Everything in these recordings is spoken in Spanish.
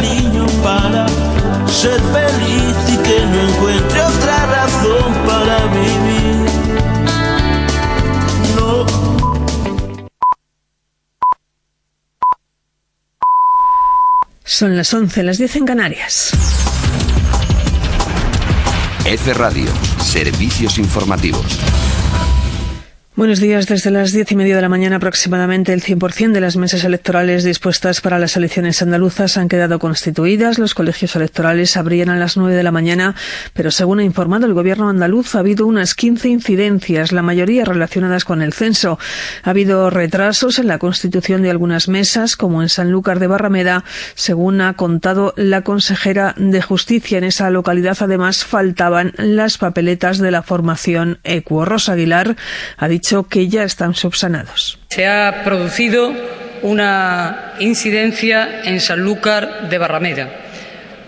niño para ser feliz y que no encuentre otra razón para vivir. No. Son las 11, las 10 en Canarias. F Radio, servicios informativos. Buenos días. Desde las diez y media de la mañana aproximadamente el 100% de las mesas electorales dispuestas para las elecciones andaluzas han quedado constituidas. Los colegios electorales abrían a las nueve de la mañana, pero según ha informado el gobierno andaluz ha habido unas 15 incidencias, la mayoría relacionadas con el censo. Ha habido retrasos en la constitución de algunas mesas, como en Sanlúcar de Barrameda, según ha contado la consejera de Justicia. En esa localidad además faltaban las papeletas de la formación Equo. Rosa Aguilar ha dicho que ya están subsanados. Se ha producido una incidencia en Sanlúcar de Barrameda.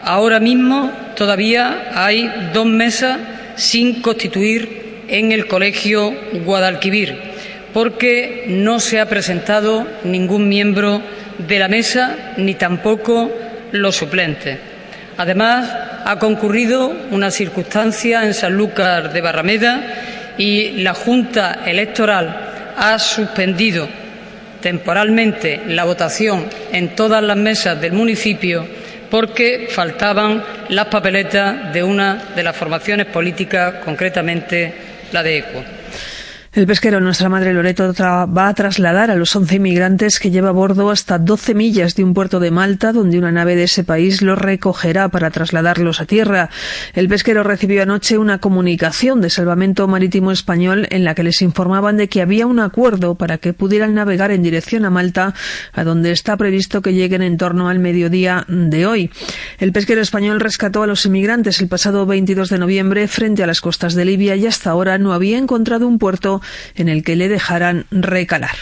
Ahora mismo todavía hay dos mesas sin constituir en el colegio Guadalquivir, porque no se ha presentado ningún miembro de la mesa ni tampoco los suplentes. Además, ha concurrido una circunstancia en Sanlúcar de Barrameda y la Junta Electoral ha suspendido temporalmente la votación en todas las mesas del municipio porque faltaban las papeletas de una de las formaciones políticas, concretamente la de ECO. El pesquero Nuestra Madre Loreto va a trasladar a los 11 inmigrantes que lleva a bordo hasta 12 millas de un puerto de Malta, donde una nave de ese país los recogerá para trasladarlos a tierra. El pesquero recibió anoche una comunicación de Salvamento Marítimo Español en la que les informaban de que había un acuerdo para que pudieran navegar en dirección a Malta, a donde está previsto que lleguen en torno al mediodía de hoy. El pesquero español rescató a los inmigrantes el pasado 22 de noviembre frente a las costas de Libia y hasta ahora no había encontrado un puerto en el que le dejarán recalar.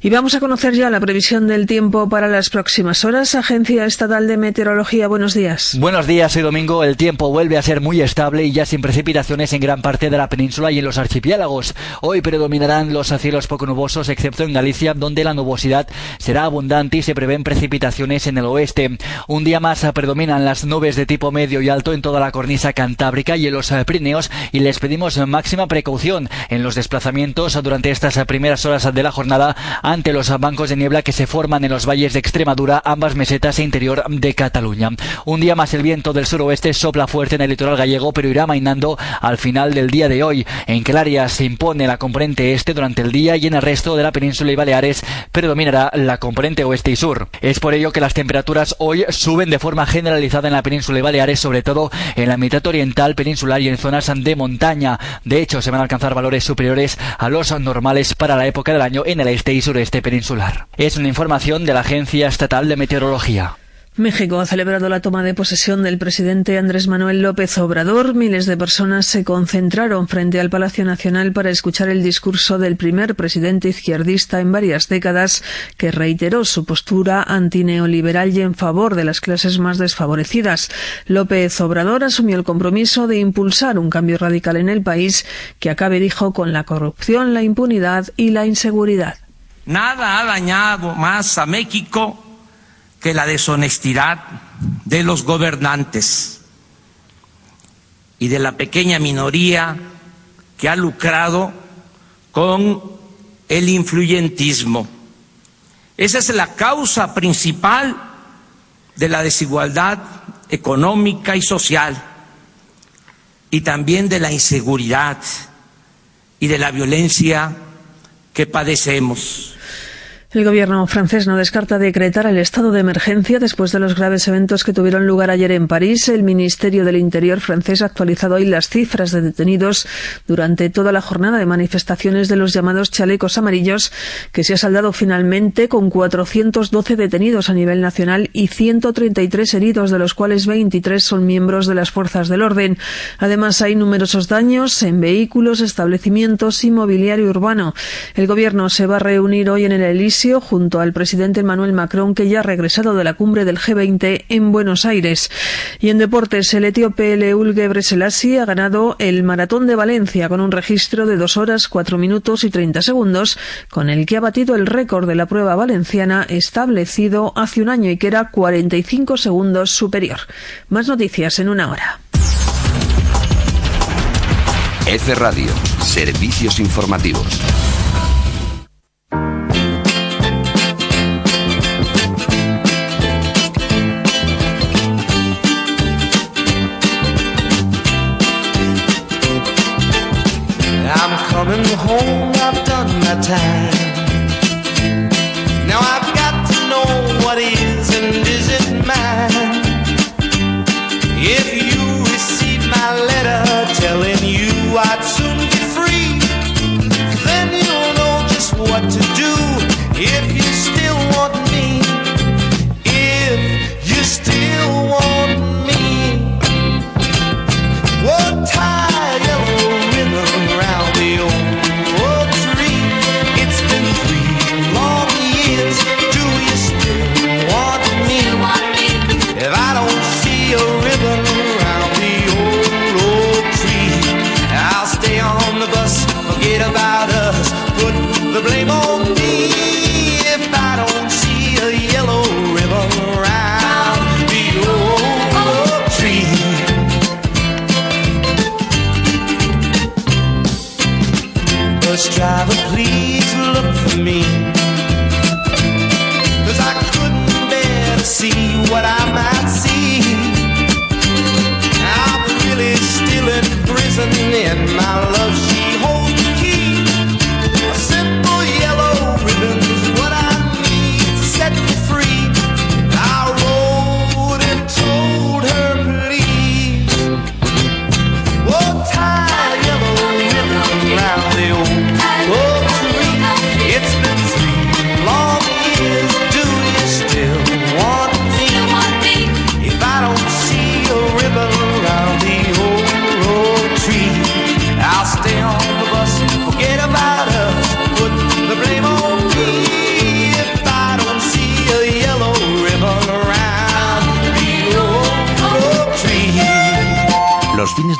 Y vamos a conocer ya la previsión del tiempo para las próximas horas. Agencia Estatal de Meteorología, buenos días. Buenos días, hoy domingo el tiempo vuelve a ser muy estable y ya sin precipitaciones en gran parte de la península y en los archipiélagos. Hoy predominarán los cielos poco nubosos, excepto en Galicia, donde la nubosidad será abundante y se prevén precipitaciones en el oeste. Un día más predominan las nubes de tipo medio y alto en toda la cornisa cantábrica y en los Pirineos y les pedimos máxima precaución en los desplazamientos durante estas primeras horas de la jornada ante los bancos de niebla que se forman en los valles de Extremadura, ambas mesetas e interior de Cataluña. Un día más el viento del suroeste sopla fuerte en el litoral gallego, pero irá mainando al final del día de hoy. En Canarias se impone la componente este durante el día y en el resto de la península y Baleares predominará la componente oeste y sur. Es por ello que las temperaturas hoy suben de forma generalizada en la península y Baleares, sobre todo en la mitad oriental peninsular y en zonas de montaña. De hecho, se van a alcanzar valores superiores a los normales para la época del año en el este y sureste peninsular. Es una información de la Agencia Estatal de Meteorología. México ha celebrado la toma de posesión del presidente Andrés Manuel López Obrador. Miles de personas se concentraron frente al Palacio Nacional para escuchar el discurso del primer presidente izquierdista en varias décadas que reiteró su postura antineoliberal y en favor de las clases más desfavorecidas. López Obrador asumió el compromiso de impulsar un cambio radical en el país que acabe, dijo, con la corrupción, la impunidad y la inseguridad. Nada ha dañado más a México que la deshonestidad de los gobernantes y de la pequeña minoría que ha lucrado con el influyentismo. Esa es la causa principal de la desigualdad económica y social y también de la inseguridad y de la violencia que padecemos. El gobierno francés no descarta decretar el estado de emergencia después de los graves eventos que tuvieron lugar ayer en París. El Ministerio del Interior francés ha actualizado hoy las cifras de detenidos durante toda la jornada de manifestaciones de los llamados chalecos amarillos, que se ha saldado finalmente con 412 detenidos a nivel nacional y 133 heridos, de los cuales 23 son miembros de las fuerzas del orden. Además, hay numerosos daños en vehículos, establecimientos y mobiliario urbano. El gobierno se va a reunir hoy en el Junto al presidente Emmanuel Macron, que ya ha regresado de la cumbre del G20 en Buenos Aires. Y en deportes, el etíope Leul Gebre ha ganado el Maratón de Valencia con un registro de dos horas, cuatro minutos y treinta segundos, con el que ha batido el récord de la prueba valenciana establecido hace un año y que era 45 segundos superior. Más noticias en una hora. F Radio, servicios informativos. Time.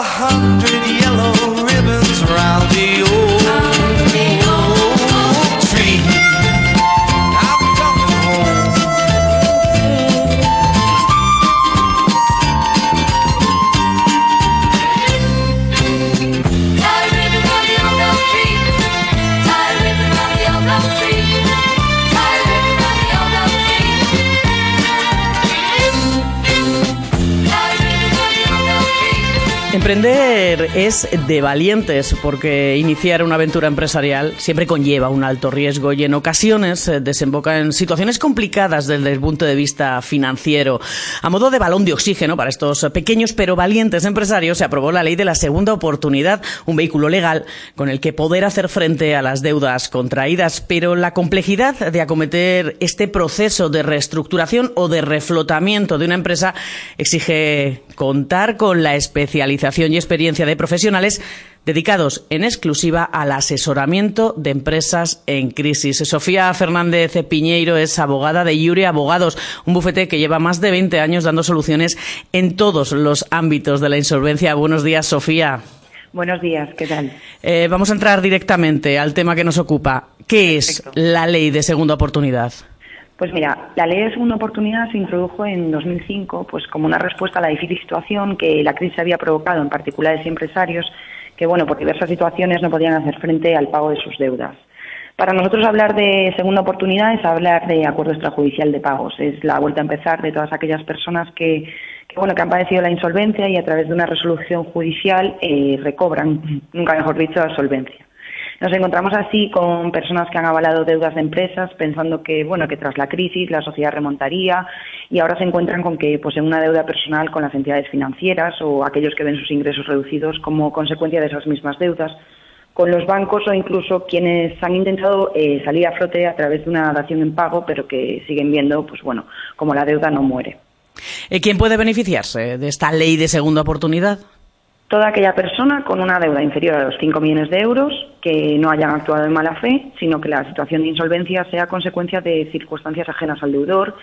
a hundred yellow ribbons round the old Emprender es de valientes porque iniciar una aventura empresarial siempre conlleva un alto riesgo y en ocasiones eh, desemboca en situaciones complicadas desde el punto de vista financiero. A modo de balón de oxígeno para estos pequeños pero valientes empresarios se aprobó la ley de la segunda oportunidad, un vehículo legal con el que poder hacer frente a las deudas contraídas, pero la complejidad de acometer este proceso de reestructuración o de reflotamiento de una empresa exige contar con la especialización y experiencia de profesionales dedicados en exclusiva al asesoramiento de empresas en crisis. Sofía Fernández Piñeiro es abogada de Iure Abogados, un bufete que lleva más de 20 años dando soluciones en todos los ámbitos de la insolvencia. Buenos días, Sofía. Buenos días, ¿qué tal? Eh, vamos a entrar directamente al tema que nos ocupa. ¿Qué es la ley de segunda oportunidad? Pues mira, la ley de segunda oportunidad se introdujo en 2005 pues como una respuesta a la difícil situación que la crisis había provocado en particulares y empresarios que, bueno, por diversas situaciones no podían hacer frente al pago de sus deudas. Para nosotros hablar de segunda oportunidad es hablar de acuerdo extrajudicial de pagos, es la vuelta a empezar de todas aquellas personas que, bueno, que han padecido la insolvencia y a través de una resolución judicial eh, recobran, nunca mejor dicho, la solvencia. Nos encontramos así con personas que han avalado deudas de empresas pensando que, bueno, que tras la crisis la sociedad remontaría y ahora se encuentran con que poseen una deuda personal con las entidades financieras o aquellos que ven sus ingresos reducidos como consecuencia de esas mismas deudas con los bancos o incluso quienes han intentado eh, salir a flote a través de una dación en pago, pero que siguen viendo, pues bueno, como la deuda no muere. Eh, ¿Quién puede beneficiarse de esta ley de segunda oportunidad? Toda aquella persona con una deuda inferior a los 5 millones de euros que no hayan actuado en mala fe, sino que la situación de insolvencia sea consecuencia de circunstancias ajenas al deudor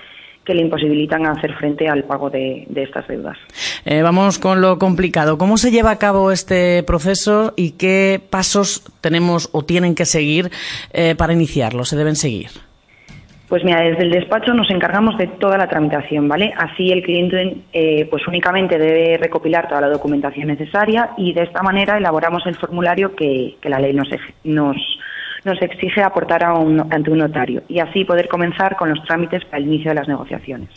que le imposibilitan hacer frente al pago de, estas deudas. Eh, vamos con lo complicado. ¿Cómo se lleva a cabo este proceso y qué pasos tenemos o tienen que seguir eh, para iniciarlo? ¿Se deben seguir? Pues mira, desde el despacho nos encargamos de toda la tramitación, ¿vale? Así el cliente eh, pues únicamente debe recopilar toda la documentación necesaria y de esta manera elaboramos el formulario que, la ley nos, nos, nos exige aportar ante un notario y así poder comenzar con los trámites para el inicio de las negociaciones.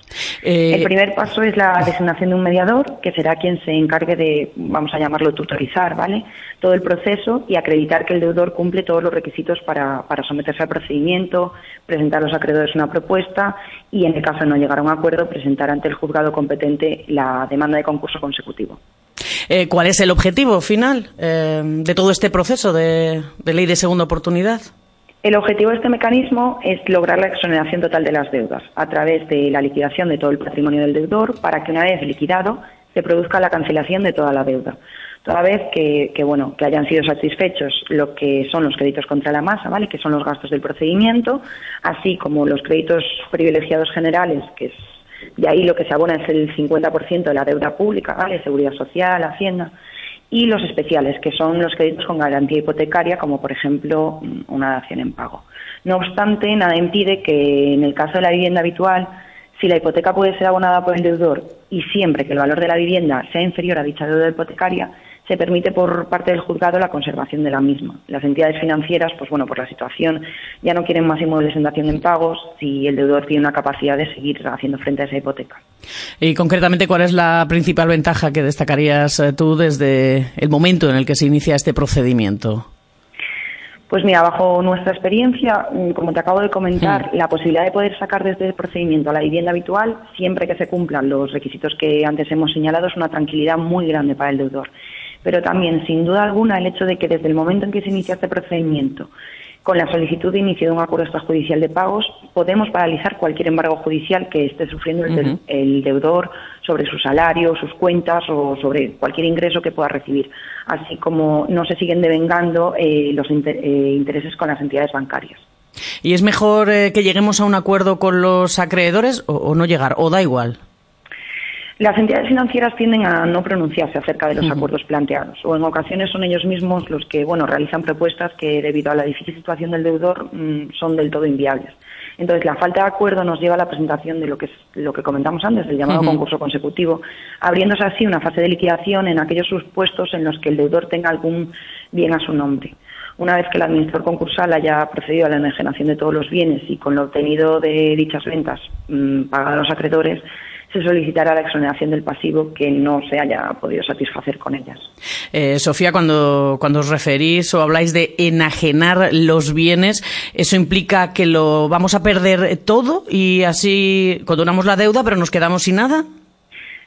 Eh, el primer paso es la designación de un mediador, que será quien se encargue de, vamos a llamarlo, tutorizar, ¿vale? Todo el proceso y acreditar que el deudor cumple todos los requisitos para, para someterse al procedimiento, presentar a los acreedores una propuesta y, en el caso de no llegar a un acuerdo, presentar ante el juzgado competente la demanda de concurso consecutivo. Eh, ¿Cuál es el objetivo final eh, de todo este proceso de, ley de segunda oportunidad? El objetivo de este mecanismo es lograr la exoneración total de las deudas a través de la liquidación de todo el patrimonio del deudor para que una vez liquidado se produzca la cancelación de toda la deuda. Toda vez que, bueno, que hayan sido satisfechos lo que son los créditos contra la masa, ¿vale? que son los gastos del procedimiento, así como los créditos privilegiados generales, que de ahí lo que se abona es el 50% de la deuda pública, ¿vale? Seguridad Social, Hacienda, y los especiales, que son los créditos con garantía hipotecaria, como por ejemplo una dación en pago. No obstante, nada impide que en el caso de la vivienda habitual, si la hipoteca puede ser abonada por el deudor y siempre que el valor de la vivienda sea inferior a dicha deuda hipotecaria, se permite por parte del juzgado la conservación de la misma. Las entidades financieras, pues bueno, por la situación, ya no quieren más inmuebles en dación en pagos si el deudor tiene una capacidad de seguir haciendo frente a esa hipoteca. Y concretamente, ¿cuál es la principal ventaja que destacarías eh, tú desde el momento en el que se inicia este procedimiento? Pues mira, bajo nuestra experiencia, mm, como te acabo de comentar, hmm. la posibilidad de poder sacar desde el procedimiento a la vivienda habitual, siempre que se cumplan los requisitos que antes hemos señalado, es una tranquilidad muy grande para el deudor pero también, sin duda alguna, el hecho de que desde el momento en que se inicia este procedimiento, con la solicitud de inicio de un acuerdo extrajudicial de pagos, podemos paralizar cualquier embargo judicial que esté sufriendo el, deudor sobre su salario, sus cuentas o sobre cualquier ingreso que pueda recibir, así como no se siguen devengando eh, los eh, intereses con las entidades bancarias. ¿Y es mejor eh, que lleguemos a un acuerdo con los acreedores o no llegar? ¿O da igual? Las entidades financieras tienden a no pronunciarse acerca de los acuerdos planteados o en ocasiones son ellos mismos los que bueno, realizan propuestas que debido a la difícil situación del deudor mm, son del todo inviables. Entonces, la falta de acuerdo nos lleva a la presentación de lo que es lo que comentamos antes, el llamado concurso consecutivo, abriéndose así una fase de liquidación en aquellos supuestos en los que el deudor tenga algún bien a su nombre. Una vez que el administrador concursal haya procedido a la enajenación de todos los bienes y con lo obtenido de dichas ventas mmm, pagado a los acreedores, se solicitará la exoneración del pasivo que no se haya podido satisfacer con ellas. Eh, Sofía, cuando, cuando os referís o habláis de enajenar los bienes, ¿eso implica que lo vamos a perder todo y así condonamos la deuda pero nos quedamos sin nada?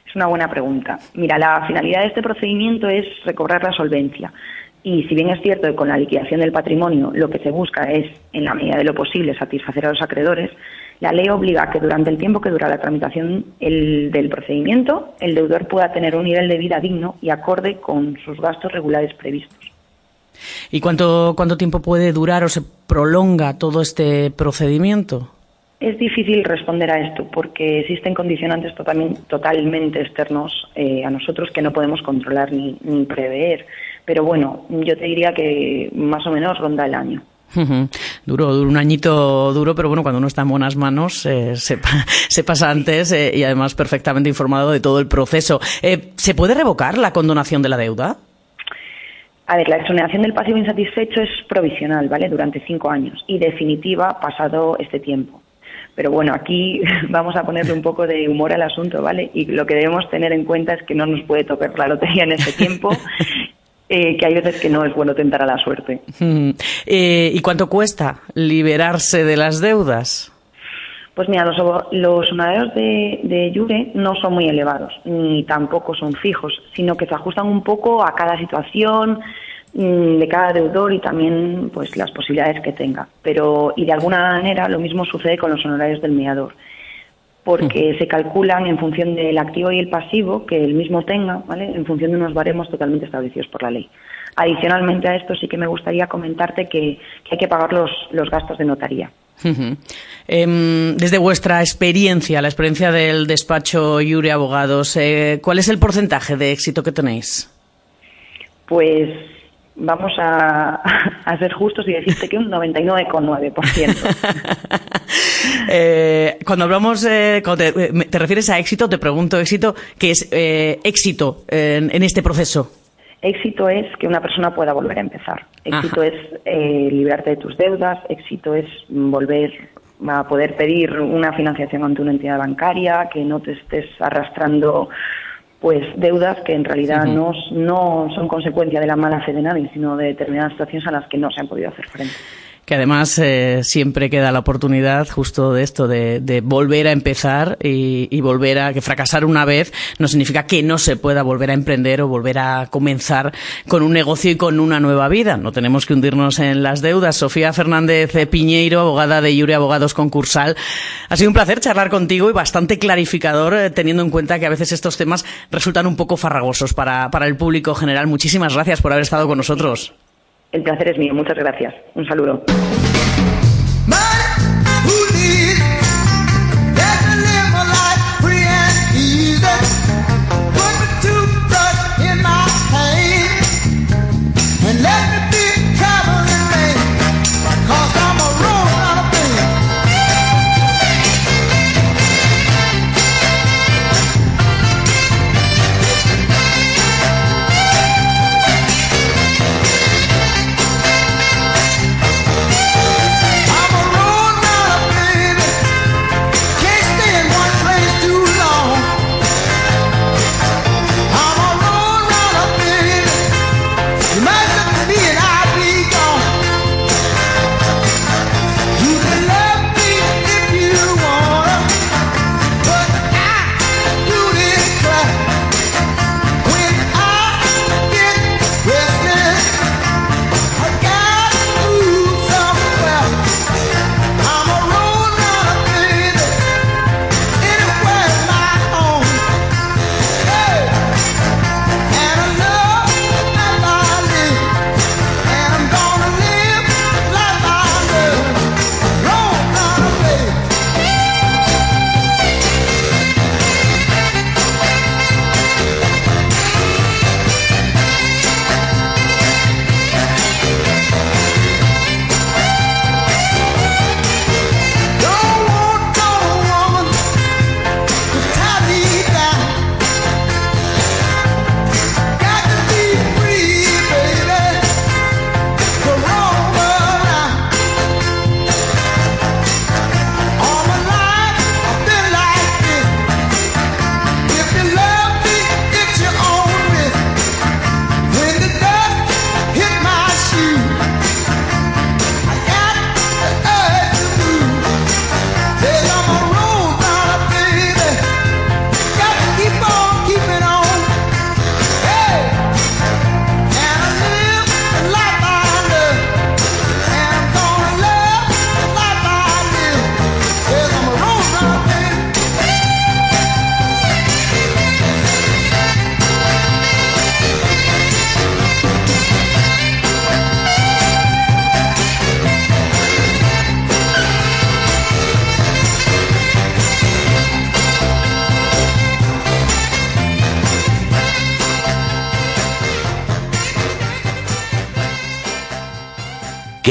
Es una buena pregunta. Mira, la finalidad de este procedimiento es recobrar la solvencia. Y si bien es cierto que con la liquidación del patrimonio lo que se busca es, en la medida de lo posible, satisfacer a los acreedores, la ley obliga a que durante el tiempo que dura la tramitación del procedimiento, el deudor pueda tener un nivel de vida digno y acorde con sus gastos regulares previstos. ¿Y cuánto, cuánto tiempo puede durar o se prolonga todo este procedimiento? Es difícil responder a esto porque existen condicionantes totalmente externos eh, a nosotros que no podemos controlar ni, prever. Pero bueno, yo te diría que más o menos ronda el año. Duro, duro, un añito duro, pero bueno, cuando uno está en buenas manos, eh, se, pasa antes eh, y además perfectamente informado de todo el proceso. ¿Se puede revocar la condonación de la deuda? A ver, la exoneración del pasivo insatisfecho es provisional, ¿vale? Durante cinco años y definitiva pasado este tiempo. Pero bueno, aquí vamos a ponerle un poco de humor al asunto, ¿vale? Y lo que debemos tener en cuenta es que no nos puede tocar la lotería en este tiempo. Eh, que hay veces que no es bueno tentar a la suerte. Eh, ¿Y cuánto cuesta liberarse de las deudas? Pues mira, los, los honorarios de, de Yure no son muy elevados, ni tampoco son fijos, sino que se ajustan un poco a cada situación mm, de cada deudor y también pues las posibilidades que tenga. Pero, y de alguna manera lo mismo sucede con los honorarios del mediador, porque se calculan en función del activo y el pasivo que el mismo tenga, ¿vale? En función de unos baremos totalmente establecidos por la ley. Adicionalmente a esto sí que me gustaría comentarte que, que hay que pagar los, los gastos de notaría. Em, desde vuestra experiencia, la experiencia del despacho Yuri Abogados, eh, ¿cuál es el porcentaje de éxito que tenéis? Pues vamos a, ser justos y decirte que un 99,9%. eh, cuando hablamos, eh, cuando te, refieres a éxito, te pregunto, éxito, ¿qué es eh, éxito en este proceso? Éxito es que una persona pueda volver a empezar. Éxito es eh, librarte de tus deudas. Éxito es volver a poder pedir una financiación ante una entidad bancaria, que no te estés arrastrando pues deudas que en realidad no, no son consecuencia de la mala fe de nadie, sino de determinadas situaciones a las que no se han podido hacer frente que además eh, siempre queda la oportunidad justo de esto, de, volver a empezar y, volver a que fracasar una vez no significa que no se pueda volver a emprender o volver a comenzar con un negocio y con una nueva vida. No tenemos que hundirnos en las deudas. Sofía Fernández Piñeiro, abogada de Yuri Abogados Concursal. Ha sido un placer charlar contigo y bastante clarificador, eh, teniendo en cuenta que a veces estos temas resultan un poco farragosos para, para el público general. Muchísimas gracias por haber estado con nosotros. El placer es mío. Muchas gracias. Un saludo.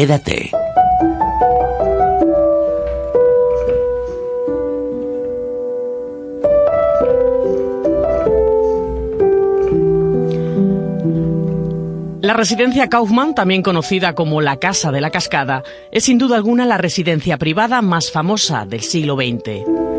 Quédate. La residencia Kaufmann, también conocida como la Casa de la Cascada, es sin duda alguna la residencia privada más famosa del siglo XX.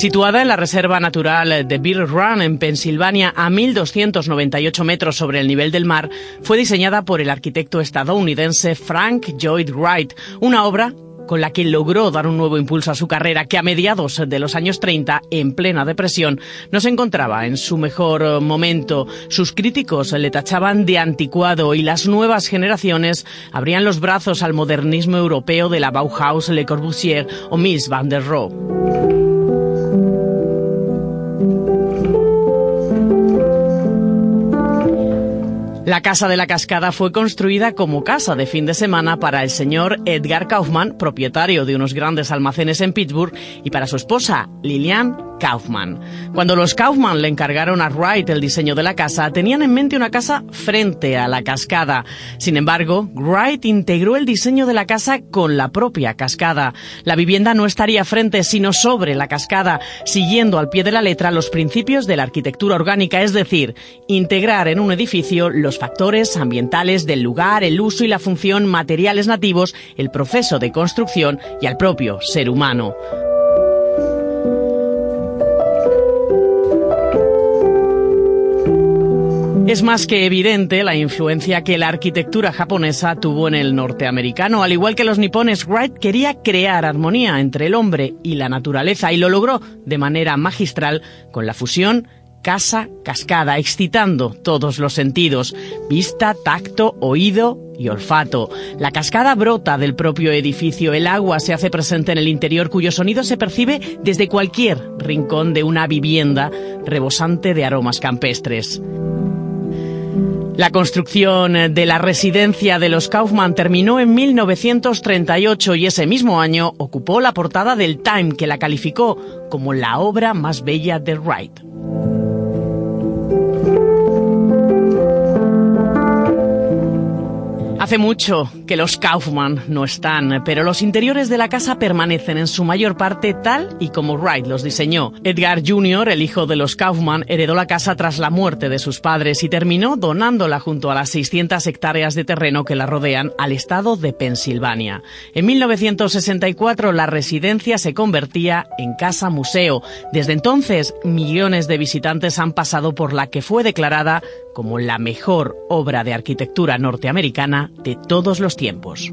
Situada en la Reserva Natural de Bear Run, en Pensilvania, a 1.298 metros sobre el nivel del mar, fue diseñada por el arquitecto estadounidense Frank Lloyd Wright, una obra con la que logró dar un nuevo impulso a su carrera, que a mediados de los años 30, en plena depresión, no se encontraba en su mejor momento. Sus críticos le tachaban de anticuado y las nuevas generaciones abrían los brazos al modernismo europeo de la Bauhaus, Le Corbusier o Miss van der Rohe. La Casa de la Cascada fue construida como casa de fin de semana para el señor Edgar Kaufman, propietario de unos grandes almacenes en Pittsburgh, y para su esposa, Lilian Kaufman. Cuando los Kaufman le encargaron a Wright el diseño de la casa, tenían en mente una casa frente a la cascada. Sin embargo, Wright integró el diseño de la casa con la propia cascada. La vivienda no estaría frente, sino sobre la cascada, siguiendo al pie de la letra los principios de la arquitectura orgánica, es decir, integrar en un edificio los factores ambientales del lugar, el uso y la función, materiales nativos, el proceso de construcción y al propio ser humano. Es más que evidente la influencia que la arquitectura japonesa tuvo en el norteamericano. Al igual que los nipones, Wright quería crear armonía entre el hombre y la naturaleza y lo logró de manera magistral con la fusión casa cascada, excitando todos los sentidos, vista, tacto, oído y olfato. La cascada brota del propio edificio, el agua se hace presente en el interior cuyo sonido se percibe desde cualquier rincón de una vivienda rebosante de aromas campestres. La construcción de la residencia de los Kaufman terminó en 1938 y ese mismo año ocupó la portada del Time que la calificó como la obra más bella de Wright. Hace mucho que los Kaufman no están, pero los interiores de la casa permanecen en su mayor parte tal y como Wright los diseñó. Edgar Jr., el hijo de los Kaufman, heredó la casa tras la muerte de sus padres y terminó donándola junto a las 600 hectáreas de terreno que la rodean al estado de Pensilvania. En 1964 la residencia se convertía en casa museo. Desde entonces millones de visitantes han pasado por la que fue declarada como la mejor obra de arquitectura norteamericana de todos los tiempos.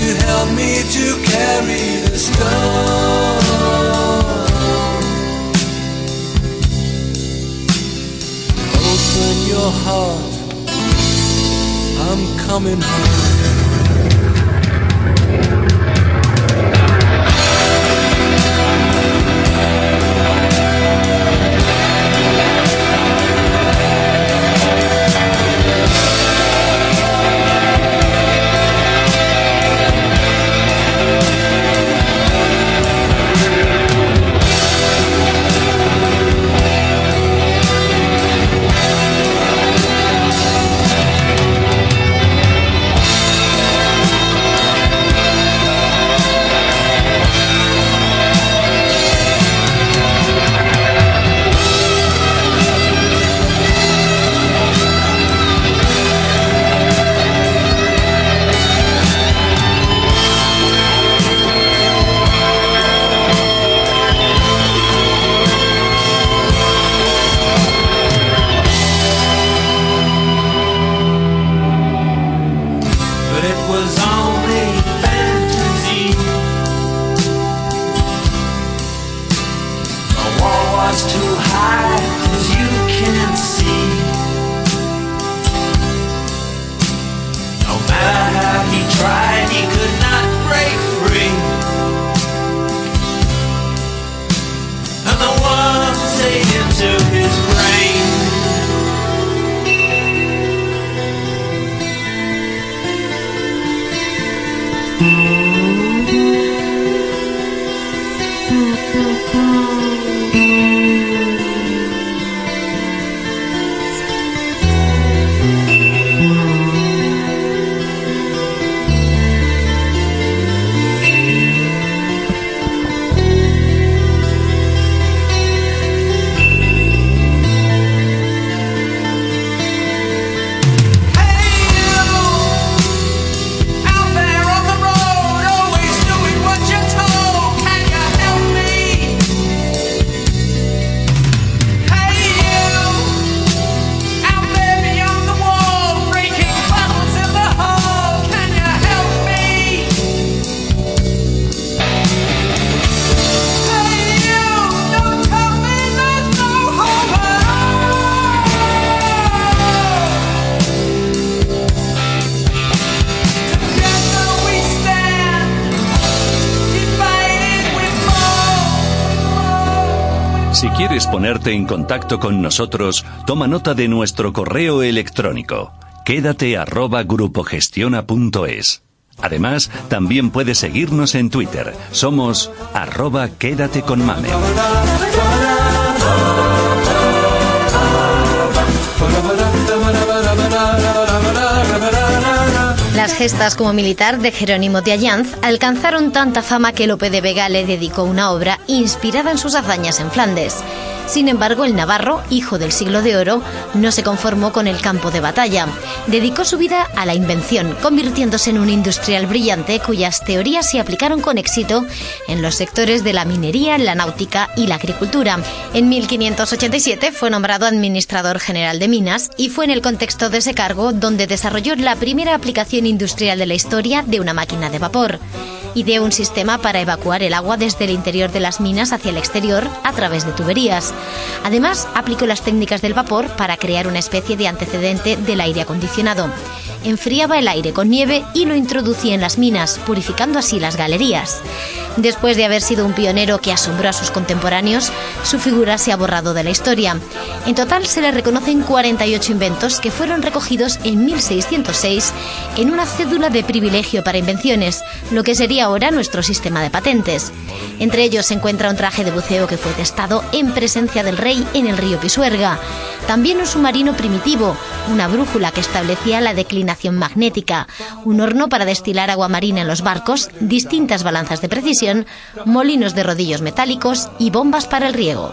You me to carry stone. Open your heart, I'm coming home. Ponerte en contacto con nosotros, toma nota de nuestro correo electrónico. Quédate grupogestiona.es. Además, también puedes seguirnos en Twitter. Somos arroba quédate con mame. Las gestas como militar de Jerónimo de Allanz alcanzaron tanta fama que Lope de Vega le dedicó una obra inspirada en sus hazañas en Flandes. Sin embargo, el navarro, hijo del siglo de oro, no se conformó con el campo de batalla. Dedicó su vida a la invención, convirtiéndose en un industrial brillante cuyas teorías se aplicaron con éxito en los sectores de la minería, la náutica y la agricultura. En 1587 fue nombrado administrador general de minas y fue en el contexto de ese cargo donde desarrolló la primera aplicación industrial de la historia de una máquina de vapor. Ideó un sistema para evacuar el agua desde el interior de las minas hacia el exterior a través de tuberías. Además, aplicó las técnicas del vapor para crear una especie de antecedente del aire acondicionado. Enfriaba el aire con nieve y lo introducía en las minas, purificando así las galerías. Después de haber sido un pionero que asombró a sus contemporáneos, su figura se ha borrado de la historia. En total se le reconocen 48 inventos que fueron recogidos en 1606 en una cédula de privilegio para invenciones, lo que sería ahora nuestro sistema de patentes. Entre ellos se encuentra un traje de buceo que fue testado en del rey en el río Pisuerga. También un submarino primitivo, una brújula que establecía la declinación magnética, un horno para destilar agua marina en los barcos, distintas balanzas de precisión, molinos de rodillos metálicos y bombas para el riego.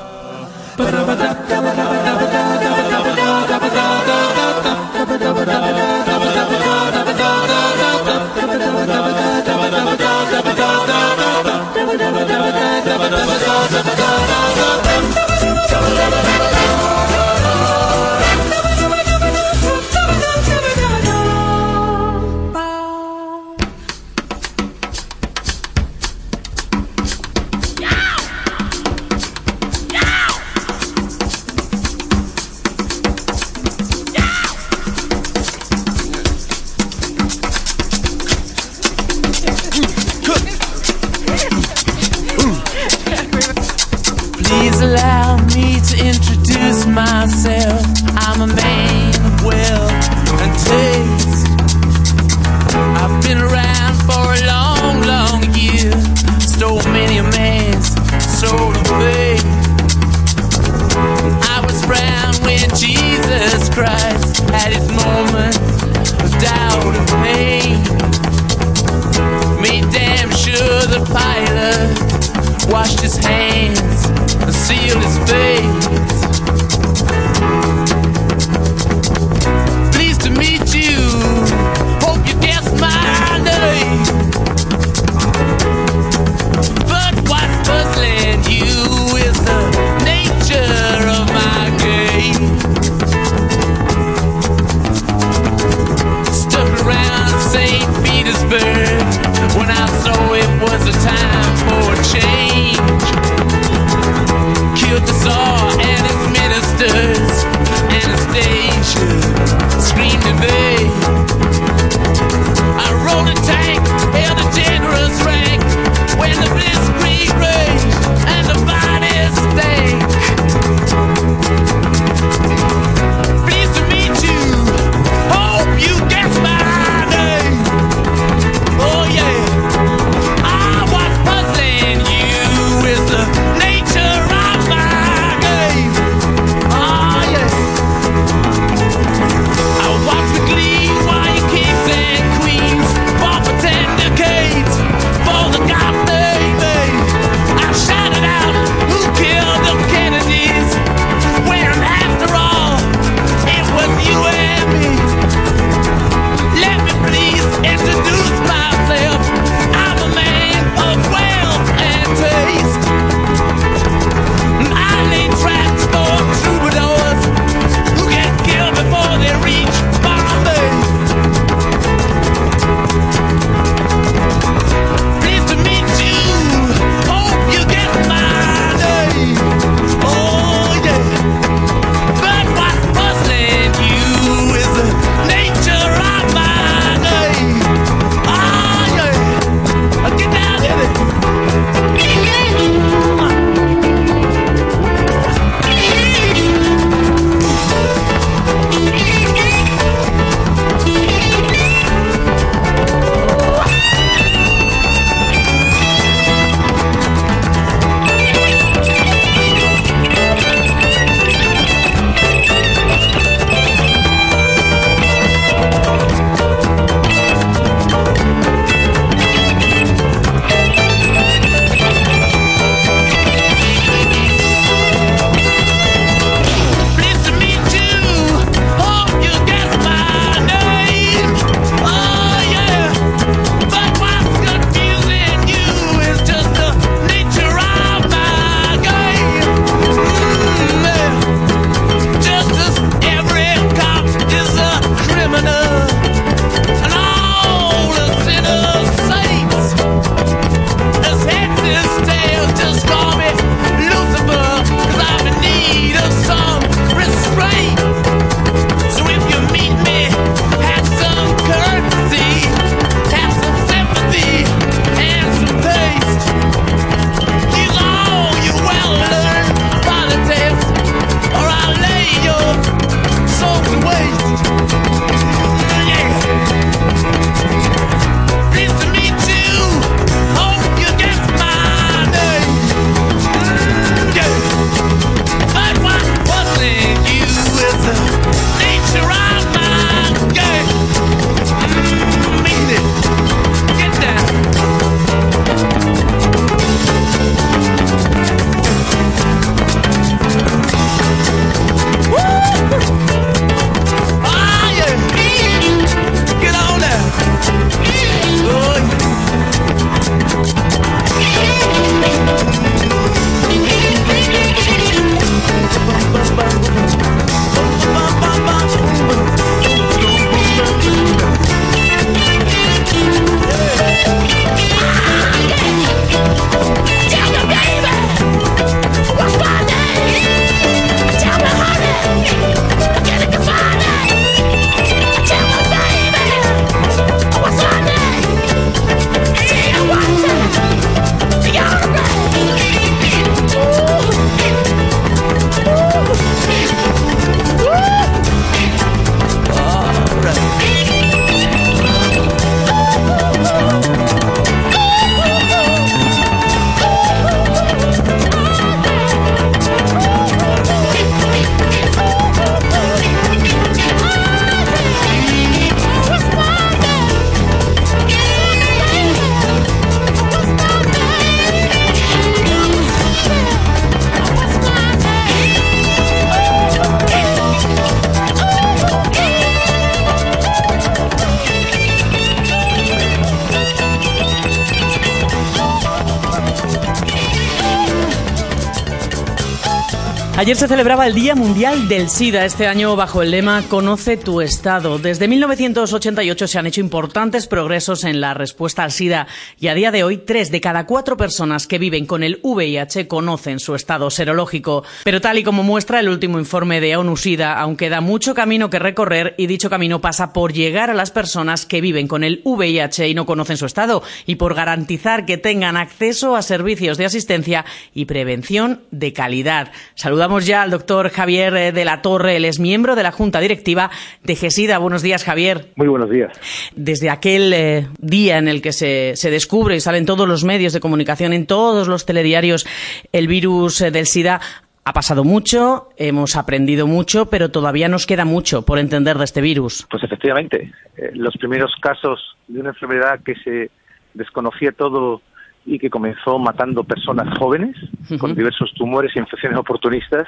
Ayer se celebraba el Día Mundial del SIDA, este año bajo el lema Conoce tu estado. Desde 1988 se han hecho importantes progresos en la respuesta al SIDA y a día de hoy tres de cada cuatro personas que viven con el VIH conocen su estado serológico. Pero tal y como muestra el último informe de ONU-SIDA, aún queda mucho camino que recorrer y dicho camino pasa por llegar a las personas que viven con el VIH y no conocen su estado y por garantizar que tengan acceso a servicios de asistencia y prevención de calidad. Saludamos ya al doctor Javier eh, de la Torre, él es miembro de la Junta Directiva de GESIDA. Buenos días, Javier. Muy buenos días. Desde aquel eh, día en el que se, se descubre y salen todos los medios de comunicación, en todos los telediarios, el virus eh, del SIDA, ha pasado mucho, hemos aprendido mucho, pero todavía nos queda mucho por entender de este virus. Pues efectivamente, los primeros casos de una enfermedad que se desconocía todo y que comenzó matando personas jóvenes con diversos tumores y infecciones oportunistas.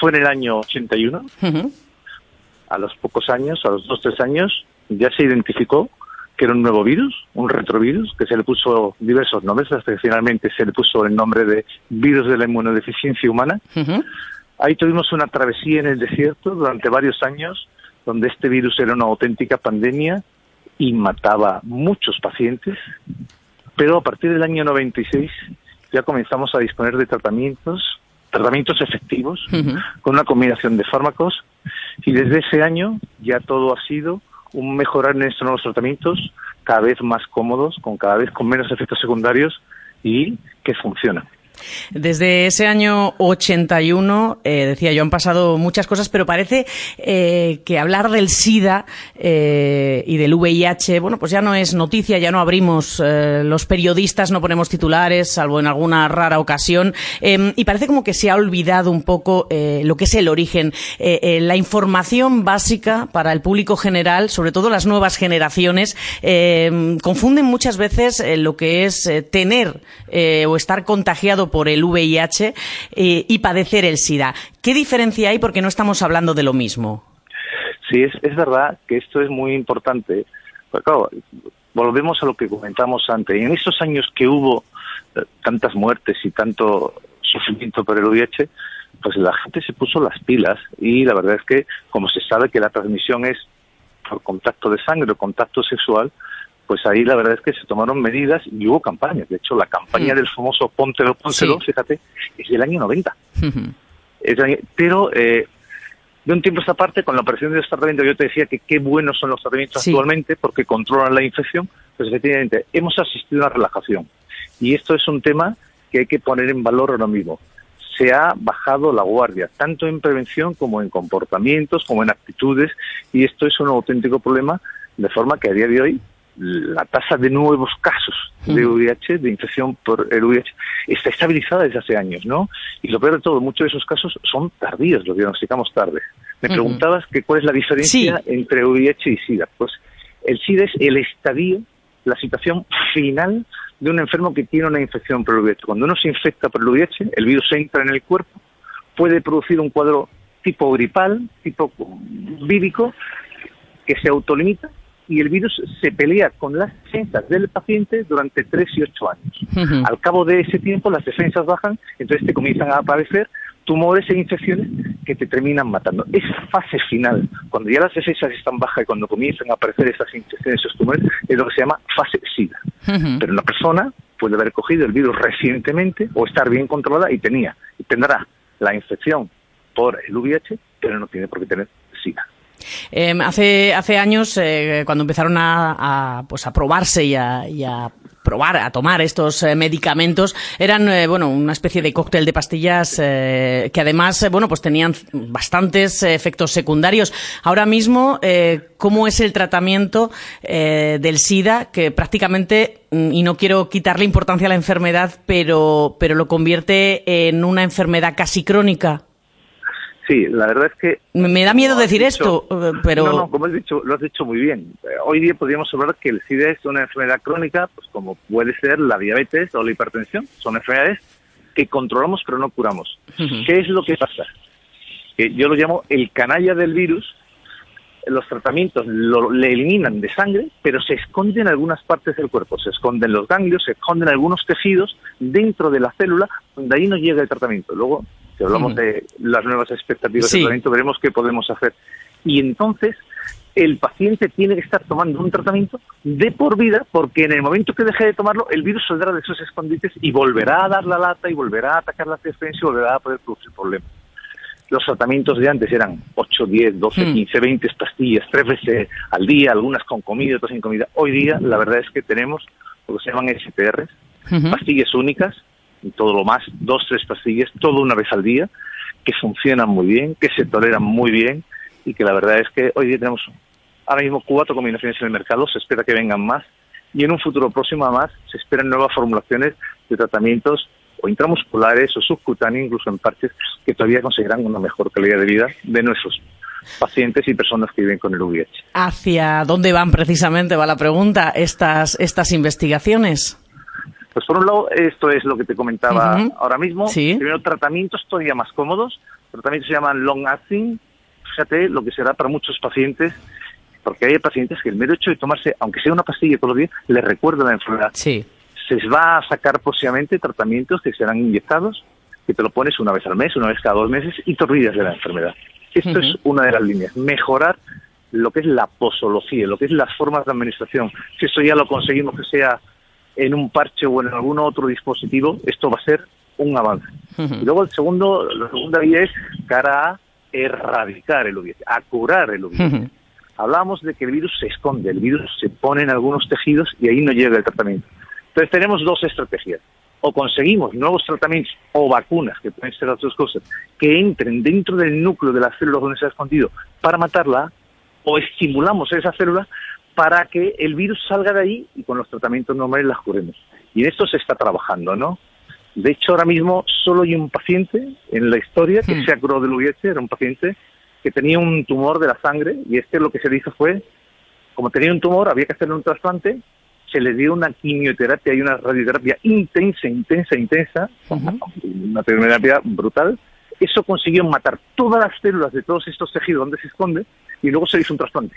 Fue en el año 81. A los pocos años, a los dos tres años, ya se identificó que era un nuevo virus, un retrovirus, que se le puso diversos nombres, hasta que finalmente se le puso el nombre de virus de la inmunodeficiencia humana. Ahí tuvimos una travesía en el desierto durante varios años, donde este virus era una auténtica pandemia y mataba muchos pacientes pero a partir del año 96 ya comenzamos a disponer de tratamientos, tratamientos efectivos, con una combinación de fármacos, y desde ese año ya todo ha sido un mejorar en estos nuevos tratamientos, cada vez más cómodos, con cada vez con menos efectos secundarios y que funcionan. Desde ese año 81, eh, decía yo, han pasado muchas cosas, pero parece eh, que hablar del SIDA eh, y del VIH, bueno, pues ya no es noticia, ya no abrimos los periodistas, no ponemos titulares, salvo en alguna rara ocasión, em, y parece como que se ha olvidado un poco lo que es el origen, la información básica para el público general, sobre todo las nuevas generaciones, em, confunden muchas veces lo que es tener o estar contagiado por el VIH eh, y padecer el SIDA. ¿Qué diferencia hay porque no estamos hablando de lo mismo? Sí, es, verdad que esto es muy importante. Pues volvemos a lo que comentamos antes. En esos años que hubo eh, tantas muertes y tanto sufrimiento por el VIH, pues la gente se puso las pilas y la verdad es que, como se sabe que la transmisión es por contacto de sangre o contacto sexual, pues ahí la verdad es que se tomaron medidas y hubo campañas. De hecho, la campaña mm. del famoso Póntelo, Póntelo, fíjate, es del año 90. pero eh, de un tiempo a esta parte, con la operación de los tratamientos, yo te decía que qué buenos son los tratamientos actualmente porque controlan la infección, pues efectivamente hemos asistido a una relajación. Y esto es un tema que hay que poner en valor ahora mismo. Se ha bajado la guardia, tanto en prevención como en comportamientos, como en actitudes, y esto es un auténtico problema, de forma que a día de hoy la tasa de nuevos casos de VIH, de infección por el VIH, está estabilizada desde hace años, ¿no? Y lo peor de todo, muchos de esos casos son tardíos, los diagnosticamos tarde. Me preguntabas que cuál es la diferencia entre VIH y SIDA. Pues el SIDA es el estadio, la situación final de un enfermo que tiene una infección por el VIH. Cuando uno se infecta por el VIH, el virus entra en el cuerpo, puede producir un cuadro tipo gripal, tipo vírico, que se autolimita y el virus se pelea con las defensas del paciente durante 3 y 8 años. Al cabo de ese tiempo las defensas bajan, entonces te comienzan a aparecer tumores e infecciones que te terminan matando. Esa fase final, cuando ya las defensas están bajas y cuando comienzan a aparecer esas infecciones, esos tumores, es lo que se llama fase SIDA. Pero una persona puede haber cogido el virus recientemente o estar bien controlada y tenía y tendrá la infección por el VIH, pero no tiene por qué tener SIDA. Em, hace, hace años, eh, cuando empezaron a, pues a probarse y a, probar, a tomar estos eh, medicamentos, eran, eh, bueno, una especie de cóctel de pastillas que además, bueno, pues tenían bastantes efectos secundarios. Ahora mismo, ¿cómo es el tratamiento del SIDA que prácticamente, mm, y no quiero quitarle importancia a la enfermedad, pero, pero lo convierte en una enfermedad casi crónica? Sí, la verdad es que... Me da miedo decir esto, eh, pero... No, no, como has dicho, lo has dicho muy bien. Eh, hoy día podríamos hablar que el SIDA es una enfermedad crónica, pues como puede ser la diabetes o la hipertensión. Son enfermedades que controlamos pero no curamos. ¿Qué es lo que pasa? Que yo lo llamo el canalla del virus. Los tratamientos lo, le eliminan de sangre, pero se esconden en algunas partes del cuerpo. Se esconden los ganglios, se esconden algunos tejidos dentro de la célula, donde ahí no llega el tratamiento. Luego Si hablamos de las nuevas expectativas Sí. de tratamiento, veremos qué podemos hacer. Y entonces el paciente tiene que estar tomando un tratamiento de por vida porque en el momento que deje de tomarlo el virus saldrá de esos escondites y volverá a dar la lata y volverá a atacar las defensas y volverá a poder producir problemas. Los tratamientos de antes eran 8, 10, 12, Hmm. 15, 20 pastillas, tres veces al día, algunas con comida, otras sin comida. Hoy día la verdad es que tenemos lo que se llaman SPRs, Ujú. pastillas únicas, todo lo más, dos, tres pastillas, todo una vez al día, que funcionan muy bien, que se toleran muy bien y que la verdad es que hoy día tenemos ahora mismo cuatro combinaciones en el mercado, se espera que vengan más y en un futuro próximo además se esperan nuevas formulaciones de tratamientos o intramusculares o subcutáneos, incluso en parches, que todavía conseguirán una mejor calidad de vida de nuestros pacientes y personas que viven con el VIH. ¿Hacia dónde van precisamente, va la pregunta, estas, estas investigaciones? Pues por un lado, esto es lo que te comentaba ahora mismo. Sí. Primero, tratamientos todavía más cómodos. Tratamientos se llaman long acting. Fíjate lo que será para muchos pacientes, porque hay pacientes que el mero hecho de tomarse, aunque sea una pastilla todos los días, les recuerda la enfermedad. Sí. Se les va a sacar posiblemente tratamientos que serán inyectados, que te lo pones una vez al mes, una vez cada dos meses y te olvidas de la enfermedad. Esto es una de las líneas. Mejorar lo que es la posología, lo que es las formas de administración. Si eso ya lo conseguimos que sea en un parche o en algún otro dispositivo, esto va a ser un avance. Y luego el segundo, la segunda vía es cara a erradicar el VIH, a curar el VIH. Hablábamos de que el virus se esconde, el virus se pone en algunos tejidos y ahí no llega el tratamiento. Entonces tenemos dos estrategias. O conseguimos nuevos tratamientos o vacunas, que pueden ser las dos cosas, que entren dentro del núcleo de las células donde se ha escondido para matarla, o estimulamos esa célula para que el virus salga de ahí y con los tratamientos normales las curemos. Y en esto se está trabajando, ¿no? De hecho, ahora mismo solo hay un paciente en la historia que se ha curado del VIH, era un paciente que tenía un tumor de la sangre y este lo que se le hizo fue, como tenía un tumor, había que hacerle un trasplante, se le dio una quimioterapia y una radioterapia intensa, intensa, intensa, una terapia brutal. Eso consiguió matar todas las células de todos estos tejidos donde se esconde y luego se le hizo un trasplante.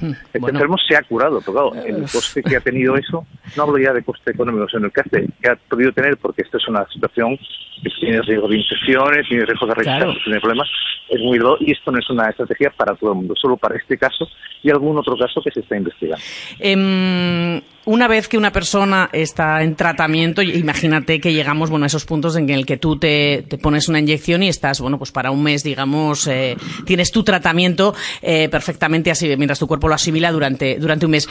Este enfermo se ha curado, pero claro, el coste que ha tenido eso, no hablo ya de coste económico, sino el coste que ha podido tener, porque esto es una situación que tiene riesgo de infecciones, tiene riesgo de rechazo, Claro. tiene problemas, es muy duro y esto no es una estrategia para todo el mundo, solo para este caso y algún otro caso que se está investigando. Em, una vez que una persona está en tratamiento, imagínate que llegamos bueno, a esos puntos en el que tú te, te pones una inyección y estás, bueno, pues para un mes, digamos, eh, tienes tu tratamiento eh, perfectamente así, mientras tu cuerpo lo asimila durante, durante un mes.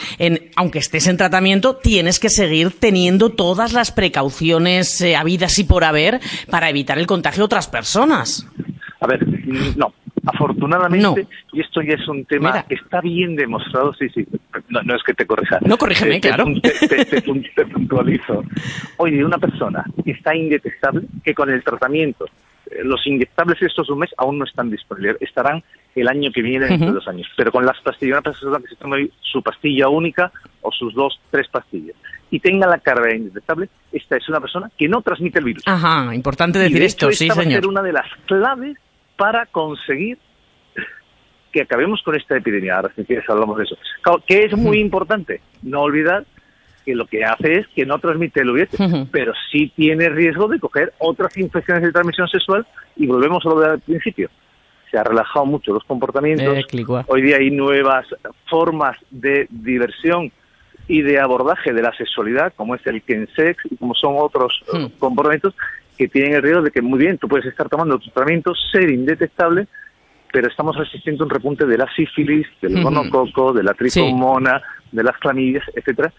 Aunque estés en tratamiento, tienes que seguir teniendo todas las precauciones eh, habidas y por haber para evitar el contagio de otras personas. A ver, no. Afortunadamente, y esto ya es un tema que está bien demostrado, sí, sí, no, no es que te corrija. No, corrígeme, te claro. Te, te- te pun- te puntualizo. Oye, una persona que está indetectable, que con el tratamiento, eh, los inyectables estos de un mes aún no están disponibles, estarán el año que viene, dentro de Ujú. dos años. Pero con las pastillas, una persona que se tome su pastilla única o sus dos, tres pastillas y tenga la carga indetectable, esta es una persona que no transmite el virus. Ajá, importante Y decir de esto, hecho, sí, esta va a señor. ser una de las claves para conseguir que acabemos con esta epidemia. Ahora, si quieres, hablamos de eso. Que es muy importante no olvidar que lo que hace es que no transmite el VIH, pero sí tiene riesgo de coger otras infecciones de transmisión sexual y volvemos a lo del principio. Se han relajado mucho los comportamientos. Eh. Hoy día hay nuevas formas de diversión y de abordaje de la sexualidad, como es el kensex y como son otros eh, comportamientos que tienen el riesgo de que muy bien, tú puedes estar tomando tu tratamiento, ser indetectable, pero estamos asistiendo a un repunte de la sífilis, del Ujú. monococo, de la tricomona, de las clamidias, etcétera,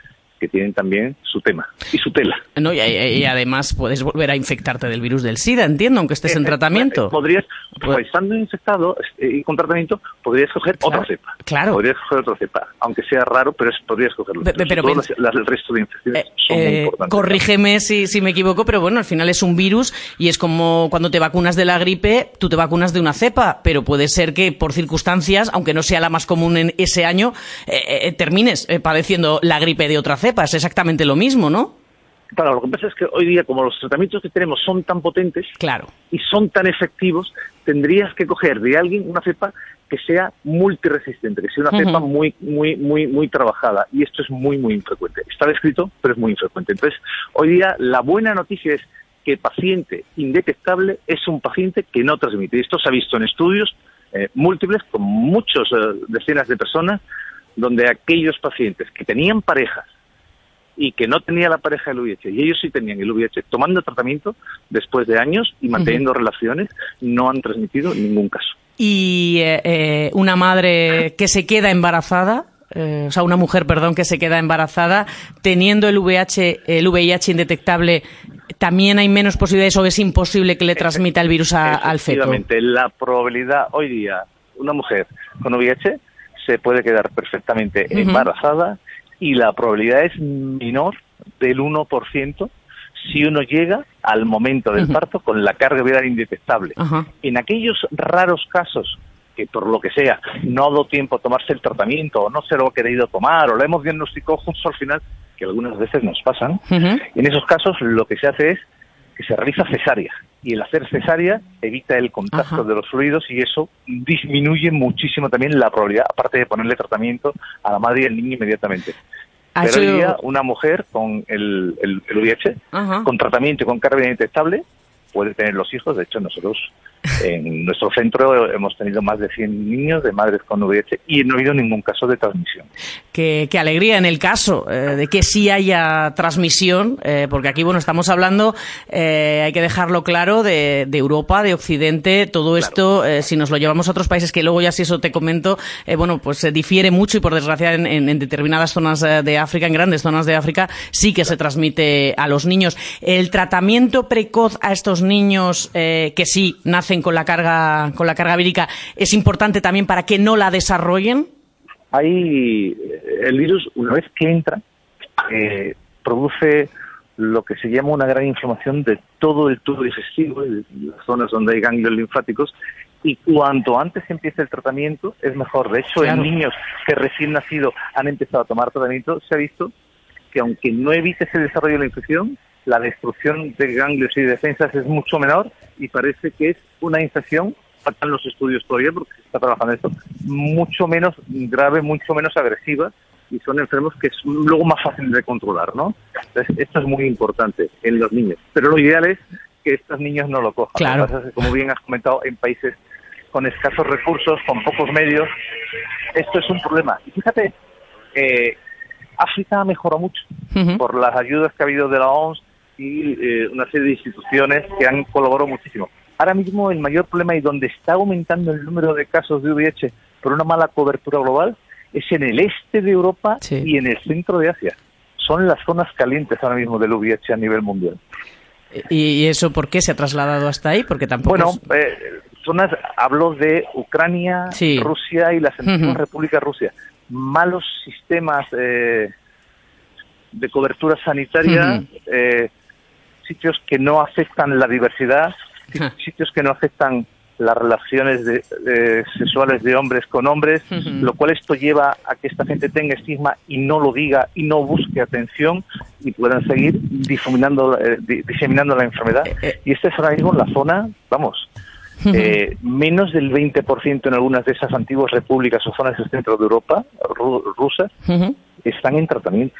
que tienen también su tema y su tela. No, y, además puedes volver a infectarte del virus del SIDA, entiendo, aunque estés en Eh, tratamiento. eh, Podrías, pues, estando infectado eh, y con tratamiento, podrías coger otra cepa. claro. Podrías coger otra cepa, aunque sea raro, pero es, podrías cogerlo. Pe- pe- pero las- las- el resto de infecciones son muy Eh, importantes. corrígeme si, si me equivoco, pero bueno, al final es un virus y es como cuando te vacunas de la gripe, tú te vacunas de una cepa, pero puede ser que por circunstancias, aunque no sea la más común en ese año, eh, eh, termines eh, padeciendo la gripe de otra cepa. Es exactamente lo mismo, ¿no? Claro, lo que pasa es que hoy día, como los tratamientos que tenemos son tan potentes claro. y son tan efectivos, tendrías que coger de alguien una cepa que sea multiresistente, que sea una cepa muy, muy, muy, muy trabajada. Y esto es muy, muy infrecuente. Está descrito, pero es muy infrecuente. Entonces, hoy día la buena noticia es que paciente indetectable es un paciente que no transmite. Esto se ha visto en estudios eh, múltiples con muchas eh, decenas de personas donde aquellos pacientes que tenían parejas y que no tenía la pareja el VIH y ellos sí tenían el VIH tomando tratamiento después de años y manteniendo relaciones no han transmitido ningún caso. Y eh, eh, una madre que se queda embarazada, eh, o sea, una mujer, perdón, que se queda embarazada teniendo el VIH, el VIH indetectable, también hay menos posibilidades o es imposible que le transmita el virus a- al feto. Efectivamente, la probabilidad hoy día, una mujer con VIH se puede quedar perfectamente embarazada y la probabilidad es menor del 1% si uno llega al momento del parto con la carga viral indetectable. En aquellos raros casos que por lo que sea no ha dado tiempo a tomarse el tratamiento o no se lo ha querido tomar o lo hemos diagnosticado justo al final, que algunas veces nos pasan, en esos casos lo que se hace es que se realiza cesárea y el hacer cesárea evita el contacto Ajá. de los fluidos y eso disminuye muchísimo también la probabilidad, aparte de ponerle tratamiento a la madre y al niño inmediatamente. Pero hoy día una mujer con el, el, el VIH, Ajá. con tratamiento y con carga indetectable, puede tener los hijos. De hecho, nosotros en nuestro centro hemos tenido más de 100 niños de madres con VIH y no ha habido ningún caso de transmisión. Qué, qué alegría en el caso eh, de que sí haya transmisión, eh, porque aquí, bueno, estamos hablando, eh, hay que dejarlo claro, de, de Europa, de Occidente, todo esto, si nos lo llevamos a otros países, que luego ya si eso te comento, bueno, pues se difiere mucho y por desgracia en, en- en determinadas zonas de África, en grandes zonas de África, sí que se transmite a los niños. El tratamiento precoz a estos niños eh, que sí nacen con la carga, con la carga vírica, es importante también para que no la desarrollen. Hay eh, el virus, una vez que entra, eh, produce lo que se llama una gran inflamación de todo el tubo digestivo, de las zonas donde hay ganglios linfáticos, y cuanto antes empiece el tratamiento es mejor. De hecho, Claro. en niños que recién nacidos han empezado a tomar tratamiento, se ha visto que aunque no evite ese desarrollo de la infección, la destrucción de ganglios y defensas es mucho menor y parece que es una infección, faltan los estudios todavía porque se está trabajando esto, mucho menos grave, mucho menos agresiva y son enfermos que es luego más fácil de controlar, ¿no? Entonces, esto es muy importante en los niños. Pero lo ideal es que estos niños no lo cojan. Claro. Como bien has comentado, en países con escasos recursos, con pocos medios, esto es un problema. Y fíjate, eh, África ha mejorado mucho por las ayudas que ha habido de la OMS y eh, una serie de instituciones que han colaborado muchísimo. Ahora mismo el mayor problema y donde está aumentando el número de casos de VIH por una mala cobertura global es en el este de Europa y en el centro de Asia. Son las zonas calientes ahora mismo del VIH a nivel mundial. ¿Y eso por qué se ha trasladado hasta ahí? Porque tampoco... Bueno, es- eh, zonas, hablo de Ucrania, Sí. Rusia y las antiguas Ujú. repúblicas Rusia. Malos sistemas eh, de cobertura sanitaria, eh, sitios que no afectan la diversidad, si- sitios que no afectan las relaciones de- de sexuales de hombres con hombres, lo cual esto lleva a que esta gente tenga estigma y no lo diga y no busque atención y puedan seguir difuminando, eh, di- diseminando la enfermedad. Y esta es ahora mismo la zona, vamos, eh, menos del 20% en algunas de esas antiguas repúblicas o zonas del centro de Europa, ru- rusas. Están en tratamiento.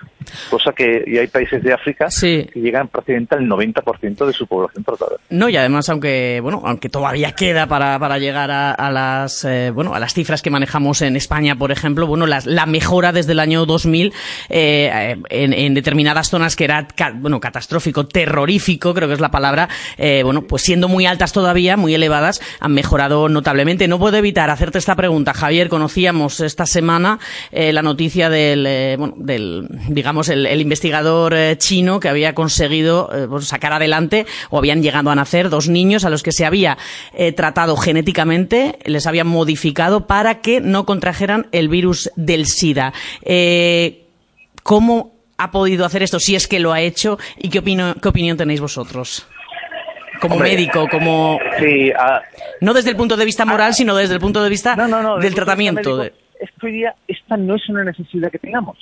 Cosa que y hay países de África que llegan prácticamente al 90% de su población tratada. No, y además, aunque bueno, aunque todavía queda para, para llegar a, a las eh, bueno a las cifras que manejamos en España, por ejemplo, bueno, las- la mejora desde el año 2000 eh, en, en determinadas zonas que era bueno catastrófico, terrorífico, creo que es la palabra, eh, bueno, pues siendo muy altas todavía, muy elevadas, han mejorado notablemente. No puedo evitar hacerte esta pregunta, Javier. Conocíamos esta semana eh, la noticia del eh, bueno del digamos el, el investigador eh, chino que había conseguido eh, sacar adelante o habían llegado a nacer dos niños a los que se había tratado genéticamente, les habían modificado para que no contrajeran el virus del SIDA. Eh, ¿Cómo ha podido hacer esto? Si es que lo ha hecho y qué, opino- qué opinión tenéis vosotros como Hombre, médico, como Sí, ah, no desde el punto de vista moral, sino desde el punto de vista no, del desde el punto de vista tratamiento. médico, es que hoy día esta no es una necesidad que tengamos.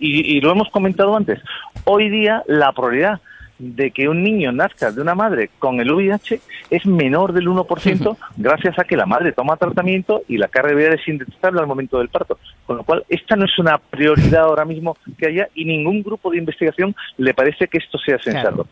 y, y lo hemos comentado antes. Hoy día la probabilidad de que un niño nazca de una madre con el VIH es menor del 1% gracias a que la madre toma tratamiento y la carga viral es indetectable al momento del parto. Con lo cual, esta no es una prioridad ahora mismo que haya y ningún grupo de investigación le parece que esto sea sensato.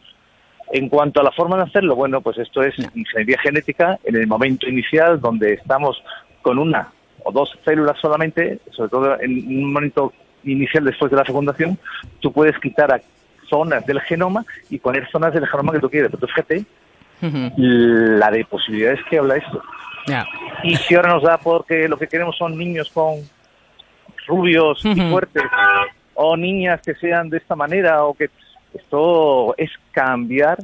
En cuanto a la forma de hacerlo, bueno, pues esto es ingeniería genética en el momento inicial donde estamos con una o dos células solamente, sobre todo en un momento inicial después de la fecundación, tú puedes quitar a zonas del genoma y poner zonas del genoma que tú quieres. Pero fíjate la de posibilidades que habla esto. Y si ahora nos da porque lo que queremos son niños con rubios y fuertes, o niñas que sean de esta manera, o que esto es cambiar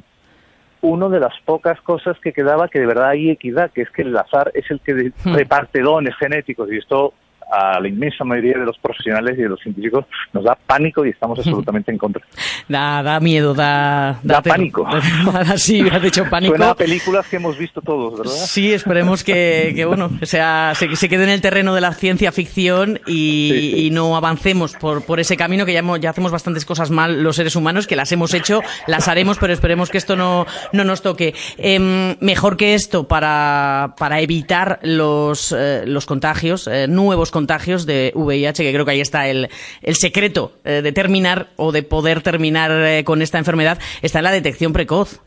una de las pocas cosas que quedaba que de verdad hay equidad, que es que el azar es el que reparte dones genéticos y esto a la inmensa mayoría de los profesionales y de los científicos nos da pánico y estamos absolutamente en contra. Da, da miedo, da... Da, pánico. sí, has dicho pánico. Suena a películas que hemos visto todos, ¿verdad? Sí, esperemos que, que bueno, sea, se, se, quede en el terreno de la ciencia ficción y, sí, sí. y no avancemos por, por ese camino que ya, ya hacemos bastantes cosas mal los seres humanos, que las hemos hecho, las haremos, pero esperemos que esto no, no nos toque. Eh, mejor que esto para, para evitar los, eh, los contagios, eh, nuevos contagios de VIH, que creo que ahí está el, el secreto eh, de terminar o de poder terminar eh, con esta enfermedad, está la detección precoz.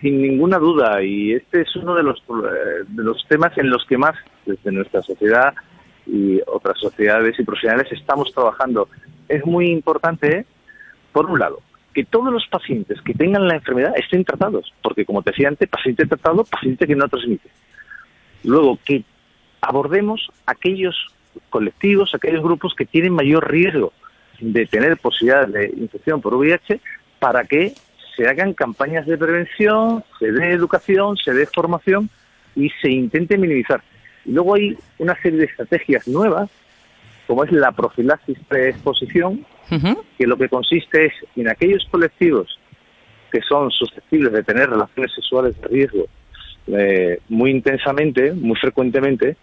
Sin ninguna duda, y este es uno de los, eh, de los temas en los que más, desde nuestra sociedad y otras sociedades y profesionales, estamos trabajando. Es muy importante, por un lado, que todos los pacientes que tengan la enfermedad estén tratados, porque como te decía antes, paciente tratado, paciente que no transmite. Luego, que abordemos aquellos colectivos, aquellos grupos que tienen mayor riesgo de tener posibilidad de infección por VIH para que se hagan campañas de prevención, se dé educación, se dé formación y se intente minimizar. Y luego hay una serie de estrategias nuevas, como es la profilaxis preexposición, uh -huh. que lo que consiste es en aquellos colectivos que son susceptibles de tener relaciones sexuales de riesgo eh, muy intensamente, muy frecuentemente,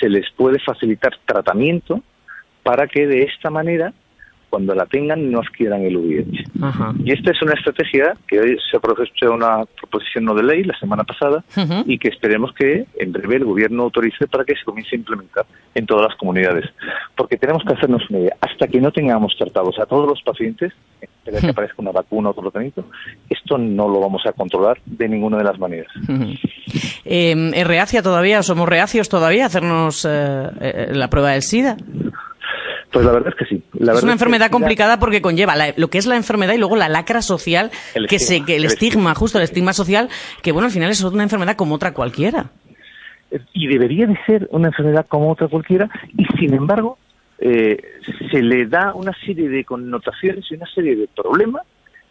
se les puede facilitar tratamiento para que de esta manera, cuando la tengan, no adquieran el VIH. Ajá. Y esta es una estrategia que hoy se ha una proposición no de ley la semana pasada uh -huh. y que esperemos que en breve el gobierno autorice para que se comience a implementar en todas las comunidades. Porque tenemos que hacernos una idea. Hasta que no tengamos tratados a todos los pacientes, espera que aparezca una vacuna o tratamiento, esto no lo vamos a controlar de ninguna de las maneras. Uh -huh. eh, ¿Es reacia todavía? ¿Somos reacios todavía a hacernos eh, eh, la prueba del SIDA? Pues la verdad es que sí. La es una enfermedad complicada porque conlleva la, lo que es la enfermedad y luego la lacra social, el que estigma, se, que el, el estigma, estigma, justo el estigma social, que bueno, al final es una enfermedad como otra cualquiera. Y debería de ser una enfermedad como otra cualquiera, y sin embargo, eh, se le da una serie de connotaciones y una serie de problemas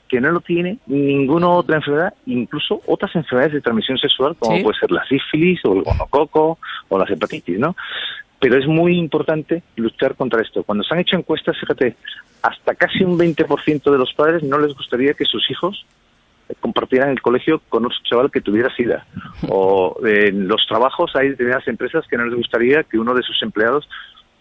que no lo tiene ninguna otra enfermedad, incluso otras enfermedades de transmisión sexual, como ¿Sí? puede ser la sífilis o el gonococo o las hepatitis, ¿no? Pero es muy importante luchar contra esto. Cuando se han hecho encuestas, fíjate, hasta casi un 20% de los padres no les gustaría que sus hijos compartieran el colegio con otro chaval que tuviera SIDA. O en los trabajos hay determinadas empresas que no les gustaría que uno de sus empleados